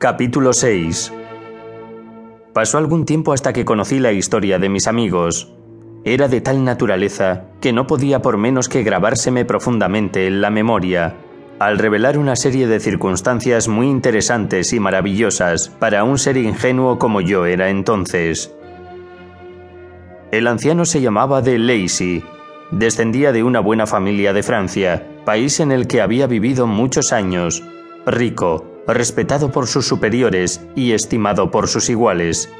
Capítulo 6 Pasó algún tiempo hasta que conocí la historia de mis amigos. Era de tal naturaleza que no podía por menos que grabárseme profundamente en la memoria, al revelar una serie de circunstancias muy interesantes y maravillosas para un ser ingenuo como yo era entonces. El anciano se llamaba de Lacy, descendía de una buena familia de Francia, país en el que había vivido muchos años, rico, respetado por sus superiores y estimado por sus iguales.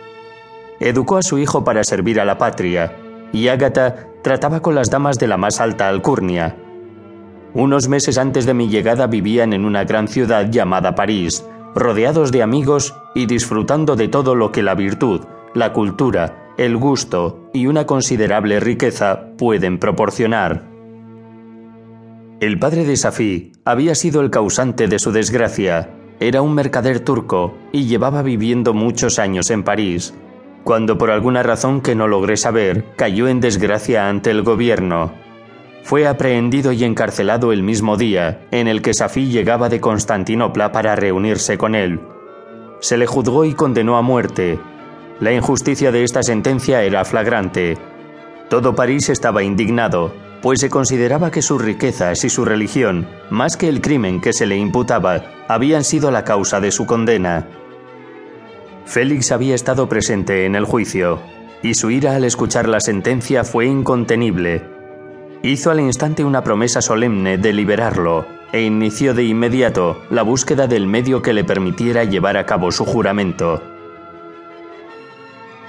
Educó a su hijo para servir a la patria, y Ágata trataba con las damas de la más alta alcurnia. Unos meses antes de mi llegada vivían en una gran ciudad llamada París, rodeados de amigos y disfrutando de todo lo que la virtud, la cultura, el gusto y una considerable riqueza pueden proporcionar. El padre de Safí había sido el causante de su desgracia. Era un mercader turco y llevaba viviendo muchos años en París, cuando por alguna razón que no logré saber cayó en desgracia ante el gobierno. Fue aprehendido y encarcelado el mismo día en el que Safí llegaba de Constantinopla para reunirse con él. Se le juzgó y condenó a muerte. La injusticia de esta sentencia era flagrante. Todo París estaba indignado, pues se consideraba que sus riquezas y su religión, más que el crimen que se le imputaba, habían sido la causa de su condena. Félix había estado presente en el juicio, y su ira al escuchar la sentencia fue incontenible. Hizo al instante una promesa solemne de liberarlo, e inició de inmediato la búsqueda del medio que le permitiera llevar a cabo su juramento.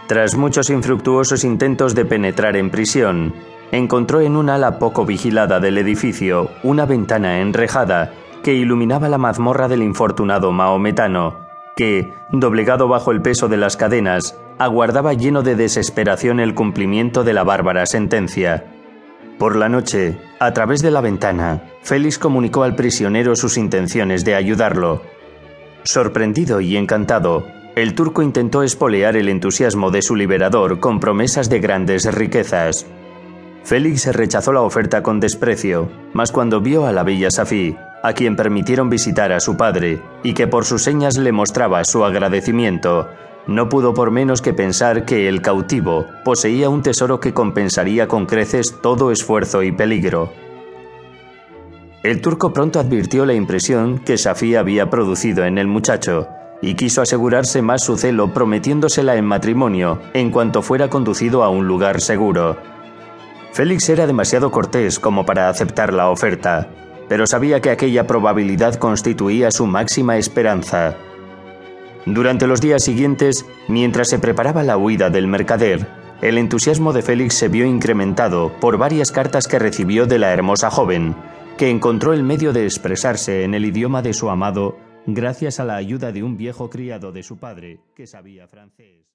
Tras muchos infructuosos intentos de penetrar en prisión, encontró en un ala poco vigilada del edificio una ventana enrejada que iluminaba la mazmorra del infortunado maometano, que, doblegado bajo el peso de las cadenas, aguardaba lleno de desesperación el cumplimiento de la bárbara sentencia. Por la noche, a través de la ventana, Félix comunicó al prisionero sus intenciones de ayudarlo. Sorprendido y encantado, el turco intentó espolear el entusiasmo de su liberador con promesas de grandes riquezas. Félix rechazó la oferta con desprecio, mas cuando vio a la bella Safí, a quien permitieron visitar a su padre, y que por sus señas le mostraba su agradecimiento, no pudo por menos que pensar que el cautivo poseía un tesoro que compensaría con creces todo esfuerzo y peligro. El turco pronto advirtió la impresión que Safí había producido en el muchacho, y quiso asegurarse más su celo prometiéndosela en matrimonio en cuanto fuera conducido a un lugar seguro. Félix era demasiado cortés como para aceptar la oferta, pero sabía que aquella probabilidad constituía su máxima esperanza. Durante los días siguientes, mientras se preparaba la huida del mercader, el entusiasmo de Félix se vio incrementado por varias cartas que recibió de la hermosa joven, que encontró el medio de expresarse en el idioma de su amado gracias a la ayuda de un viejo criado de su padre que sabía francés.